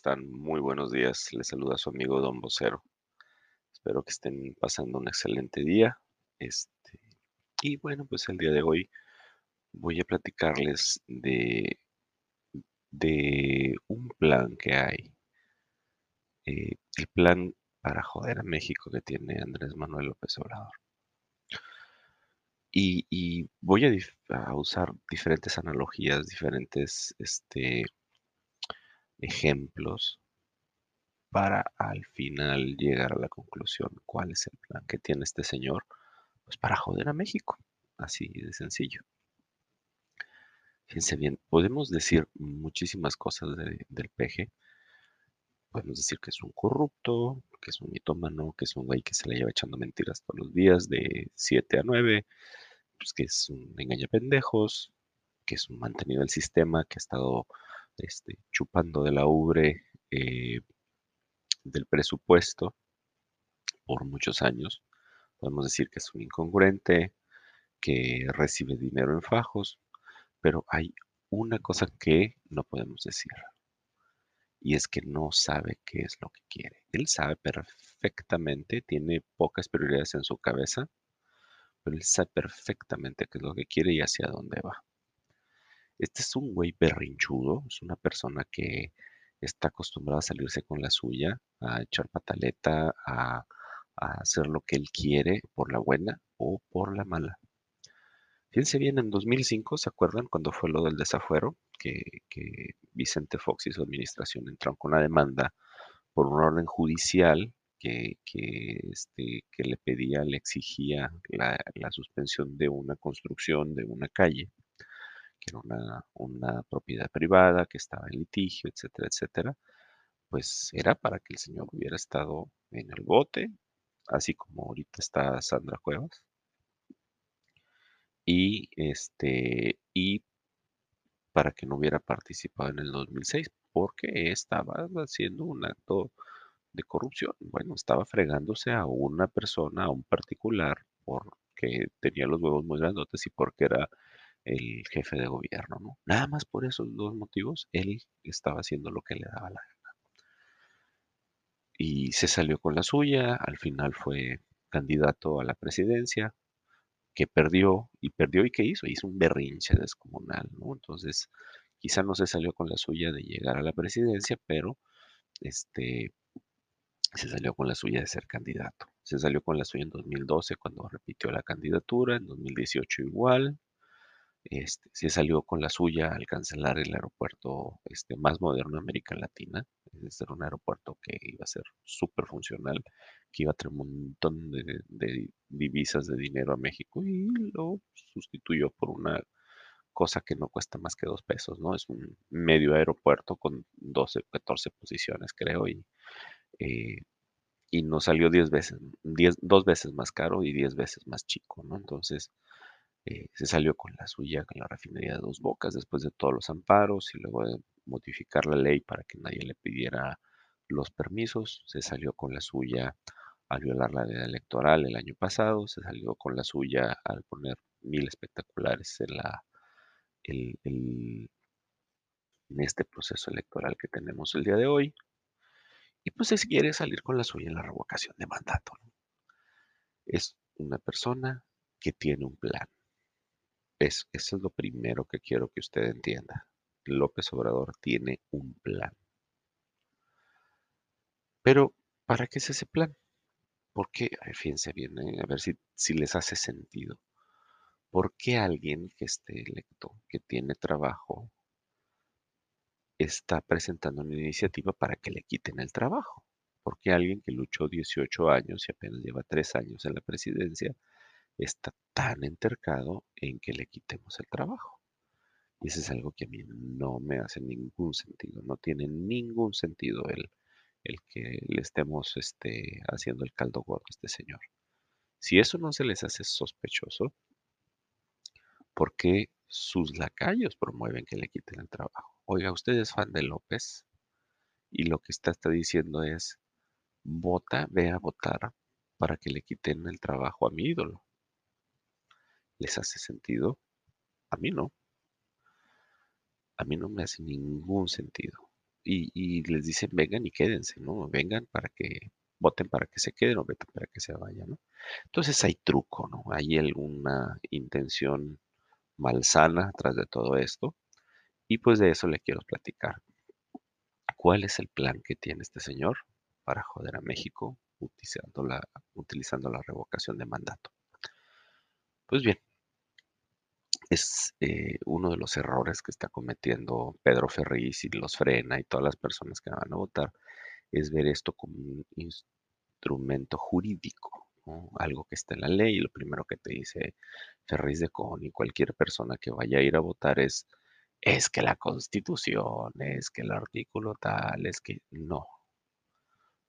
Hola, ¿cómo están? Muy buenos días. Les saluda su amigo Don Vocero. Espero que estén pasando un excelente día. Este, y bueno, pues el día de hoy voy a platicarles de, de un plan que hay. Eh, el plan para joder a México que tiene Andrés Manuel López Obrador. Y, voy a, a usar diferentes analogías, diferentes este, ejemplos para al final llegar a la conclusión cuál es el plan que tiene este señor, pues para joder a México, así de sencillo. Fíjense bien, podemos decir muchísimas cosas de- del peje. Podemos decir que es un corrupto, que es un mitómano, que es un güey que se le lleva echando mentiras todos los días de 7 a 9, pues que es un engañapendejos, que es un mantenido del sistema, que ha estado este, chupando de la ubre eh, del presupuesto por muchos años. Podemos decir que es un incongruente, que recibe dinero en fajos, pero hay una cosa que no podemos decir, y es que no sabe qué es lo que quiere. Él sabe perfectamente, tiene pocas prioridades en su cabeza, pero él sabe perfectamente qué es lo que quiere y hacia dónde va. Este es un güey berrinchudo, es una persona que está acostumbrada a salirse con la suya, a echar pataleta, a, hacer lo que él quiere por la buena o por la mala. Fíjense bien, en 2005, ¿se acuerdan cuando fue lo del desafuero? Que, que Vicente Fox y su administración entraron con una demanda por un orden judicial que, que, este, que le pedía, le exigía la suspensión de una construcción de una calle, que era una, una propiedad privada, que estaba en litigio, etcétera, etcétera. Pues era para que el señor hubiera estado en el bote, así como ahorita está Sandra Cuevas y este y para que no hubiera participado en el 2006 porque estaba haciendo un acto de corrupción. Bueno, estaba fregándose a una persona, a un particular, porque tenía los huevos muy grandotes y porque era el jefe de gobierno, ¿no? Nada más por esos dos motivos, él estaba haciendo lo que le daba la gana. Y se salió con la suya, al final fue candidato a la presidencia, que perdió y perdió y qué hizo, hizo un berrinche descomunal, ¿no? Entonces, quizá no se salió con la suya de llegar a la presidencia, pero este se salió con la suya de ser candidato. Se salió con la suya en 2012 cuando repitió la candidatura, en 2018 igual. Este, se salió con la suya al cancelar el aeropuerto este, más moderno de América Latina. Es era un aeropuerto que iba a ser súper funcional, que iba a traer un montón de, divisas de dinero a México y lo sustituyó por una cosa que no cuesta más que dos pesos, ¿no? Es un medio aeropuerto con 12, 14 posiciones, creo, y, eh, y nos salió 10 veces, 10, dos veces más caro y 10 veces más chico, ¿no? Entonces, eh, se salió con la suya, con la refinería de Dos Bocas, después de todos los amparos y luego de modificar la ley para que nadie le pidiera los permisos, se salió con la suya al violar la ley electoral el año pasado, se salió con la suya al poner mil espectaculares en la en este proceso electoral que tenemos el día de hoy. Y pues se quiere salir con la suya en la revocación de mandato. Es una persona que tiene un plan. Es, eso es lo primero que quiero que usted entienda. López Obrador tiene un plan. Pero, ¿para qué es ese plan? Porque, fíjense bien, eh, a ver si, si les hace sentido. ¿Por qué alguien que esté electo, que tiene trabajo, está presentando una iniciativa para que le quiten el trabajo? Porque alguien que luchó 18 años y apenas lleva 3 años en la presidencia está tan entercado en que le quitemos el trabajo. Y eso es algo que a mí no me hace ningún sentido, no tiene ningún sentido el, el que le estemos este, haciendo el caldo gordo a este señor. Si eso no se les hace sospechoso, ¿por qué sus lacayos promueven que le quiten el trabajo? Oiga, usted es fan de López y lo que está, está diciendo es, vota, ve a votar para que le quiten el trabajo a mi ídolo. ¿Les hace sentido? A mí no. A mí no me hace ningún sentido. y, les dicen vengan y quédense, ¿no? Vengan para que voten para que se queden o voten para que se vayan, ¿no? Entonces hay truco, ¿no? Hay alguna intención malsana tras de todo esto y pues de eso le quiero platicar. ¿Cuál es el plan que tiene este señor para joder a México utilizando la, utilizando la revocación de mandato? Pues bien, es eh, uno de los errores que está cometiendo Pedro Ferriz y los frena y todas las personas que van a votar, es ver esto como un instrumento jurídico, algo que está en la ley y lo primero que te dice Ferriz de Con y cualquier persona que vaya a ir a votar es, es que la constitución, es que el artículo tal, es que no.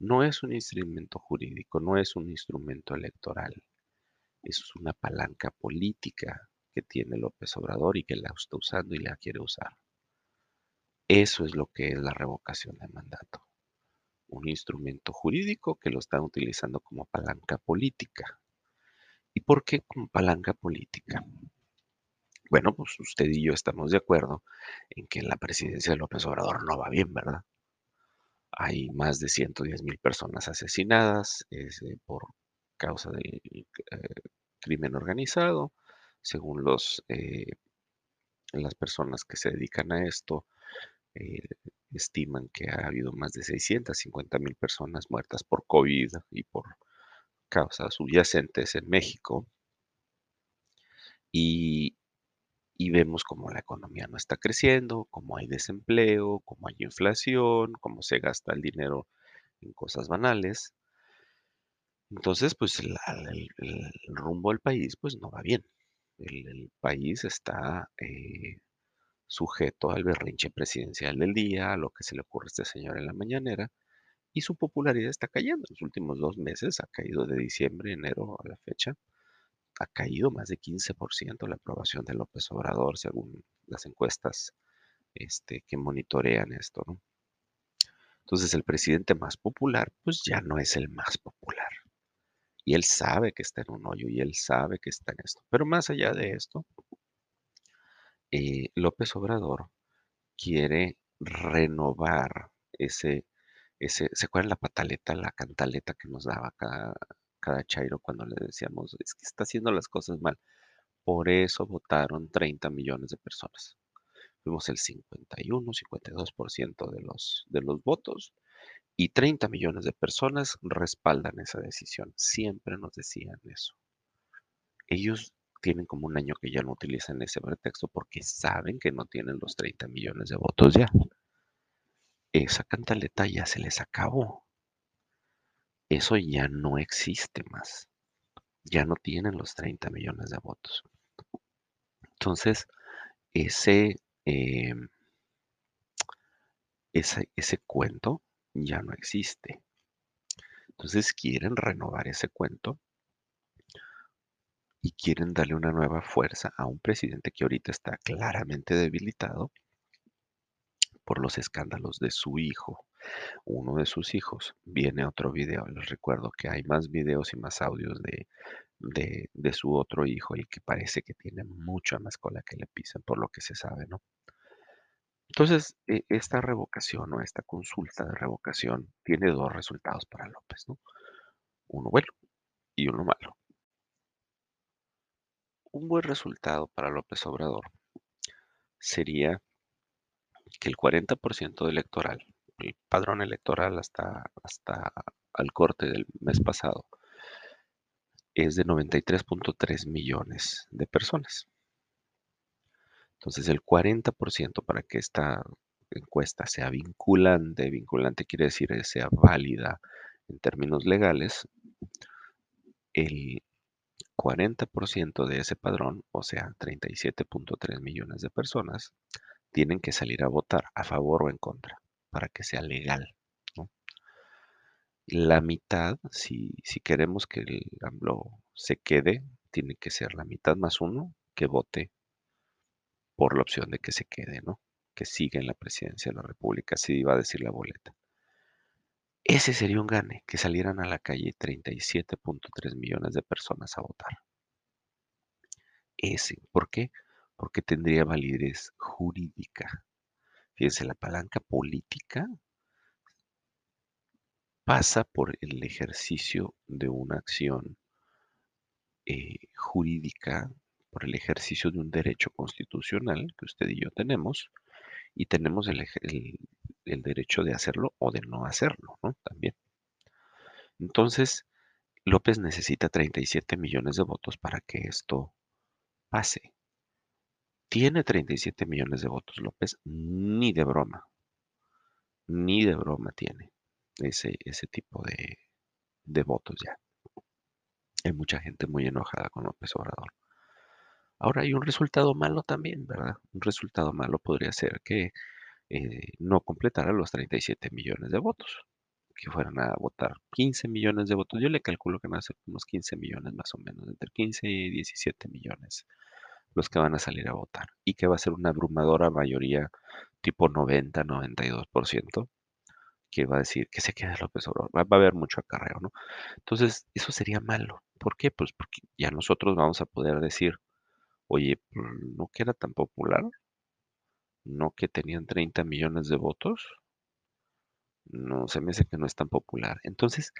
No es un instrumento jurídico, no es un instrumento electoral, es una palanca política tiene López Obrador y que la está usando y la quiere usar. Eso es lo que es la revocación de mandato. Un instrumento jurídico que lo están utilizando como palanca política. ¿Y por qué como palanca política? Bueno, pues usted y yo estamos de acuerdo en que la presidencia de López Obrador no va bien, ¿verdad? Hay más de 110 mil personas asesinadas eh, por causa del eh, crimen organizado según los, eh, las personas que se dedican a esto, eh, estiman que ha habido más de 650 mil personas muertas por COVID y por causas subyacentes en México. Y, y vemos como la economía no está creciendo, como hay desempleo, como hay inflación, cómo se gasta el dinero en cosas banales. Entonces, pues el, el rumbo del país pues no va bien el, país está eh, sujeto al berrinche presidencial del día, a lo que se le ocurre a este señor en la mañanera, y su popularidad está cayendo. En los últimos dos meses ha caído de diciembre, enero a la fecha, ha caído más de 15% la aprobación de López Obrador, según las encuestas este, que monitorean esto, ¿no? Entonces el presidente más popular, pues ya no es el más popular. Y él sabe que está en un hoyo y él sabe que está en esto. Pero más allá de esto, eh, López Obrador quiere renovar ese, ese, ¿se acuerdan la pataleta, la cantaleta que nos daba cada, cada Chairo cuando le decíamos, es que está haciendo las cosas mal? Por eso votaron 30 millones de personas. Fuimos el 51, 52% de los, de los votos y 30 millones de personas respaldan esa decisión. Siempre nos decían eso. Ellos tienen como un año que ya no utilizan ese pretexto porque saben que no tienen los 30 millones de votos ya. Esa cantaleta ya se les acabó. Eso ya no existe más. Ya no tienen los 30 millones de votos. Entonces, ese, eh, ese, ese cuento ya no existe. Entonces quieren renovar ese cuento y quieren darle una nueva fuerza a un presidente que ahorita está claramente debilitado por los escándalos de su hijo, uno de sus hijos. Viene otro video, les recuerdo que hay más videos y más audios de, de, su otro hijo, el que parece que tiene mucha más cola que le pisen, por lo que se sabe, ¿no? Entonces, e, esta revocación o esta consulta de revocación tiene dos resultados para López, ¿no? Uno bueno y uno malo. Un buen resultado para López Obrador sería que el 40% electoral, el padrón electoral hasta, hasta al corte del mes pasado, es de 93.3 millones de personas. Entonces el 40% para que esta encuesta sea vinculante, vinculante quiere decir que sea válida en términos legales, el 40% de ese padrón, o sea, 37.3 millones de personas, tienen que salir a votar a favor o en contra para que sea legal. La mitad, si, si queremos que el AMLO se quede, tiene que ser la mitad más uno que vote por la opción de que se quede, ¿no? Que siga en la presidencia de la República, así iba a decir la boleta. Ese sería un gane, que salieran a la calle 37.3 millones de personas a votar. Ese, ¿por qué? Porque tendría validez jurídica. Fíjense, la palanca política pasa por el ejercicio de una acción eh, jurídica, por el ejercicio de un derecho constitucional que usted y yo tenemos, y tenemos el, derecho de hacerlo o de no hacerlo, ¿no? También. Entonces, López necesita 37 millones de votos para que esto pase. Tiene 37 millones de votos López, ni de broma, ni de broma tiene ese, ese tipo de, de votos ya. Hay mucha gente muy enojada con López Obrador. Ahora hay un resultado malo también, ¿verdad? Un resultado malo podría ser que eh, no completara los 37 millones de votos, que fueran a votar 15 millones de votos. Yo le calculo que van a ser unos 15 millones más o menos, entre 15 y 17 millones los que van a salir a votar y que va a ser una abrumadora mayoría tipo 90, 92%, que va a decir que se quede López Obrador. Va, a haber mucho acarreo, ¿no? Entonces, eso sería malo. ¿Por qué? Pues porque ya nosotros vamos a poder decir, oye, pues, no que era tan popular, no que tenían 30 millones de votos, no se me hace que no es tan popular. Entonces,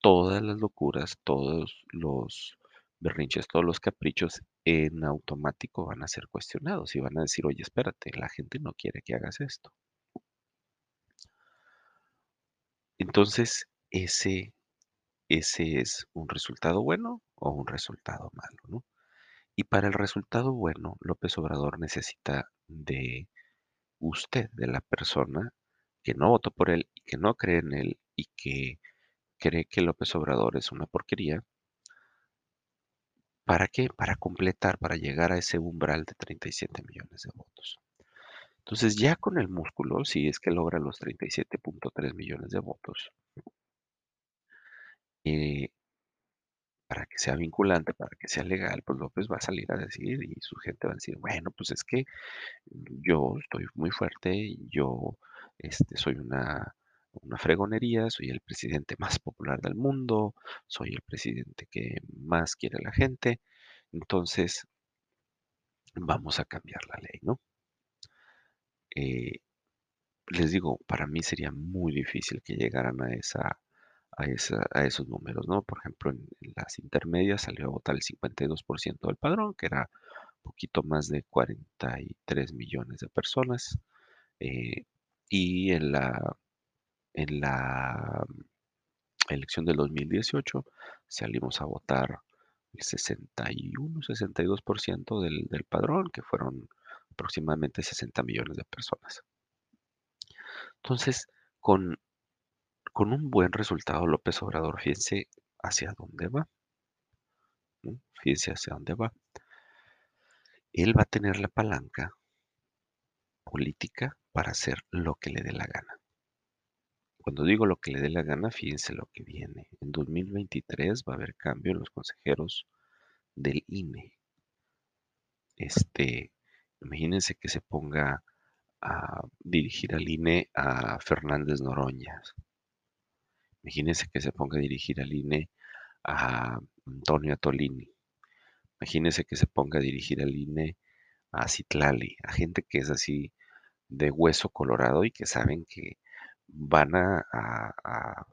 todas las locuras, todos los berrinches, todos los caprichos en automático van a ser cuestionados y van a decir, oye, espérate, la gente no quiere que hagas esto. Entonces, ese, ese es un resultado bueno o un resultado malo, ¿no? Y para el resultado bueno, López Obrador necesita de usted, de la persona que no votó por él y que no cree en él y que cree que López Obrador es una porquería, ¿para qué? Para completar, para llegar a ese umbral de 37 millones de votos. Entonces ya con el músculo, si es que logra los 37.3 millones de votos, eh, para que sea vinculante, para que sea legal, pues López va a salir a decir y su gente va a decir, bueno, pues es que yo estoy muy fuerte, yo este, soy una, una fregonería, soy el presidente más popular del mundo, soy el presidente que más quiere la gente, entonces vamos a cambiar la ley, ¿no? Eh, les digo, para mí sería muy difícil que llegaran a esa, a, a esos números, ¿no? Por ejemplo, en, las intermedias salió a votar el 52% del padrón, que era poquito más de 43 millones de personas. Eh, y en la, en la elección del 2018 salimos a votar el 61, 62% del, del padrón, que fueron aproximadamente 60 millones de personas. Entonces, con, con un buen resultado, López Obrador, fíjense hacia dónde va. Fíjense hacia dónde va. Él va a tener la palanca política para hacer lo que le dé la gana. Cuando digo lo que le dé la gana, fíjense lo que viene. En 2023 va a haber cambio en los consejeros del INE. Este, imagínense que se ponga a dirigir al INE a Fernández Noroña. Imagínense que se ponga a dirigir al INE a Antonio Atolini. Imagínense que se ponga a dirigir al INE a Citlali, a gente que es así de hueso colorado y que saben que van a, a,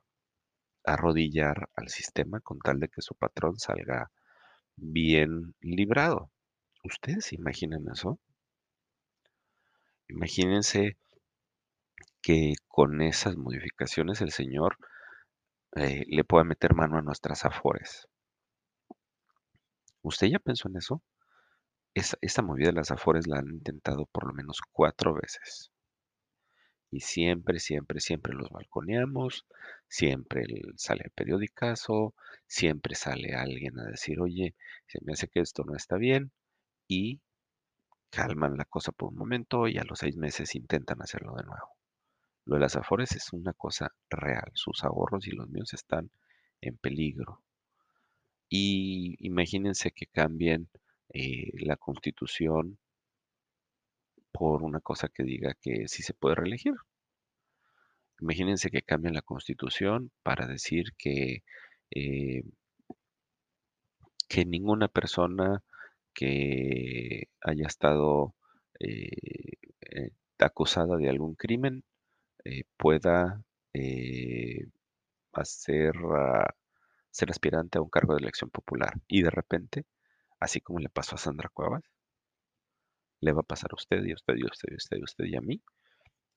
arrodillar al sistema con tal de que su patrón salga bien librado. ¿Ustedes se imaginan eso? Imagínense que con esas modificaciones el Señor eh, le pueda meter mano a nuestras afores. ¿Usted ya pensó en eso? esta movida de las afores la han intentado por lo menos cuatro veces. Y siempre, siempre, siempre los balconeamos, siempre sale el periodicazo, siempre sale alguien a decir, oye, se me hace que esto no está bien, y calman la cosa por un momento y a los seis meses intentan hacerlo de nuevo. Lo de las afores es una cosa real, sus ahorros y los míos están en peligro. Y imagínense que cambien eh, la constitución por una cosa que diga que sí se puede reelegir. Imagínense que cambien la constitución para decir que, eh, que ninguna persona que haya estado eh, acusada de algún crimen eh, pueda eh, hacer, ah, ser aspirante a un cargo de elección popular. Y de repente, así como le pasó a Sandra Cuevas, le va a pasar a usted y a usted y a usted y a usted y a usted y a mí.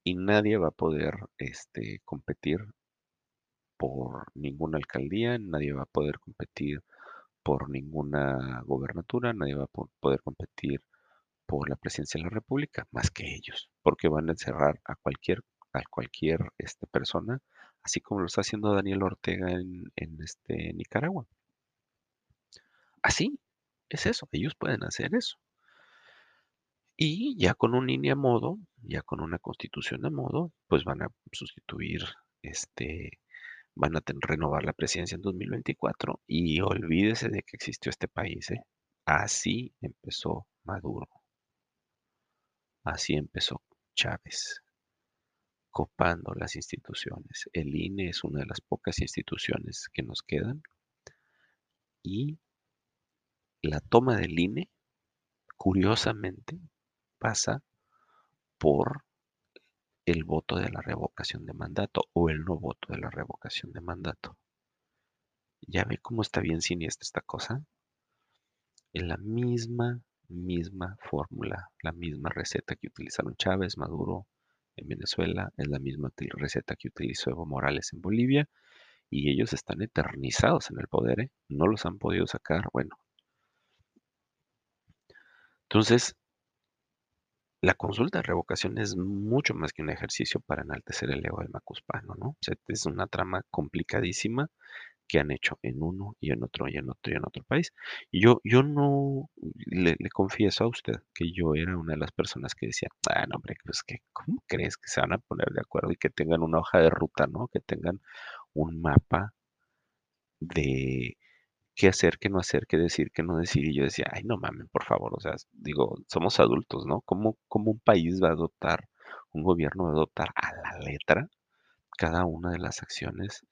Y nadie va a poder este, competir por ninguna alcaldía, nadie va a poder competir por ninguna gobernatura, nadie va a poder competir por la presidencia de la República, más que ellos, porque van a encerrar a cualquier, a cualquier este, persona, así como lo está haciendo Daniel Ortega en, este, Nicaragua. Así es eso, ellos pueden hacer eso. Y ya con un INE a modo, ya con una constitución a modo, pues van a sustituir este van a renovar la presidencia en 2024 y olvídese de que existió este país. ¿eh? Así empezó Maduro. Así empezó Chávez, copando las instituciones. El INE es una de las pocas instituciones que nos quedan y la toma del INE, curiosamente, pasa por el voto de la revocación de mandato o el no voto de la revocación de mandato. ¿Ya ve cómo está bien siniestra esta cosa? En la misma, misma fórmula, la misma receta que utilizaron Chávez, Maduro en Venezuela, es la misma receta que utilizó Evo Morales en Bolivia y ellos están eternizados en el poder, ¿eh? no los han podido sacar, bueno. Entonces, la consulta de revocación es mucho más que un ejercicio para enaltecer el ego del macuspano, ¿no? es una trama complicadísima que han hecho en uno y en otro y en otro y en otro país. Yo, yo no le, confieso a usted que yo era una de las personas que decía, ah, no, hombre, pues que, ¿cómo crees que se van a poner de acuerdo y que tengan una hoja de ruta, ¿no? Que tengan un mapa de qué hacer, qué no hacer, qué decir, qué no decir. Y yo decía, ay, no mames, por favor, o sea, digo, somos adultos, ¿no? ¿Cómo, cómo un país va a adoptar, un gobierno va a adoptar a la letra cada una de las acciones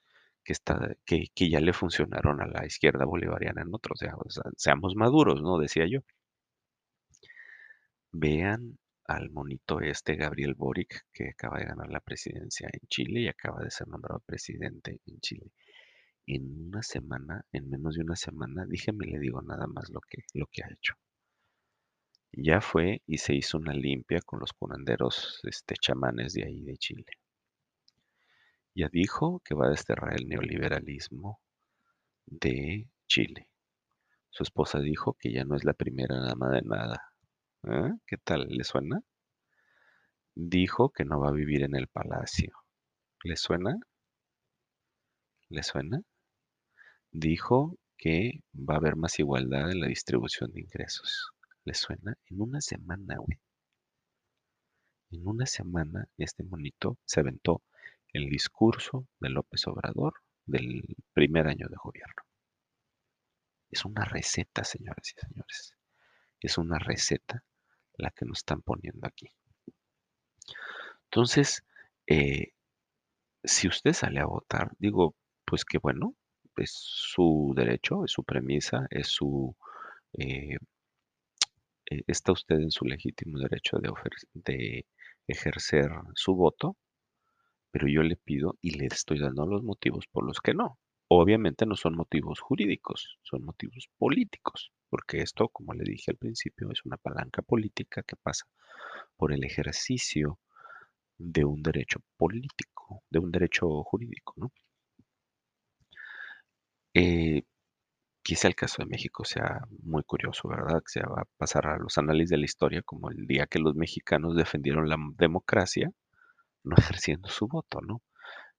que, está, que, que ya le funcionaron a la izquierda bolivariana en otros? O sea, seamos maduros, ¿no? Decía yo. Vean al monito este Gabriel Boric, que acaba de ganar la presidencia en Chile y acaba de ser nombrado presidente en Chile en una semana, en menos de una semana, déjeme le digo nada más lo que, lo que ha hecho. Ya fue y se hizo una limpia con los curanderos este, chamanes de ahí de Chile. Ya dijo que va a desterrar el neoliberalismo de Chile. Su esposa dijo que ya no es la primera dama de nada. ¿Eh? ¿Qué tal? ¿Le suena? Dijo que no va a vivir en el palacio. ¿Le suena? ¿Le suena? Dijo que va a haber más igualdad en la distribución de ingresos. ¿Le suena? En una semana, güey. En una semana este monito se aventó el discurso de López Obrador del primer año de gobierno. Es una receta, señoras y señores. Es una receta la que nos están poniendo aquí. Entonces, eh, si usted sale a votar, digo, pues qué bueno, es su derecho, es su premisa, es su... Eh, eh, está usted en su legítimo derecho de, de ejercer su voto, pero yo le pido y le estoy dando los motivos por los que no. Obviamente no son motivos jurídicos, son motivos políticos, porque esto, como le dije al principio, es una palanca política que pasa por el ejercicio de un derecho político, de un derecho jurídico, ¿no? Eh, quizá el caso de México sea muy curioso, ¿verdad? Que se va a pasar a los análisis de la historia como el día que los mexicanos defendieron la democracia, no ejerciendo su voto, ¿no?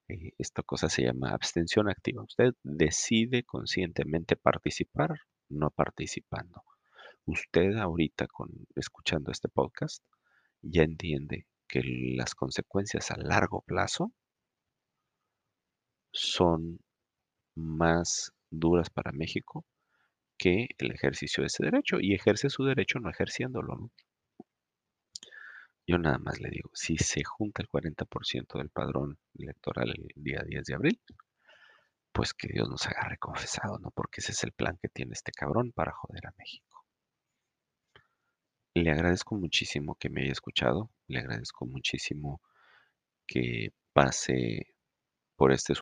Eh, esta cosa se llama abstención activa. Usted decide conscientemente participar, no participando. Usted ahorita, con, escuchando este podcast, ya entiende que las consecuencias a largo plazo son más duras para México que el ejercicio de ese derecho y ejerce su derecho no ejerciéndolo. Yo nada más le digo, si se junta el 40% del padrón electoral el día 10 de abril, pues que Dios nos agarre confesado, ¿no? Porque ese es el plan que tiene este cabrón para joder a México. Le agradezco muchísimo que me haya escuchado, le agradezco muchísimo que pase por este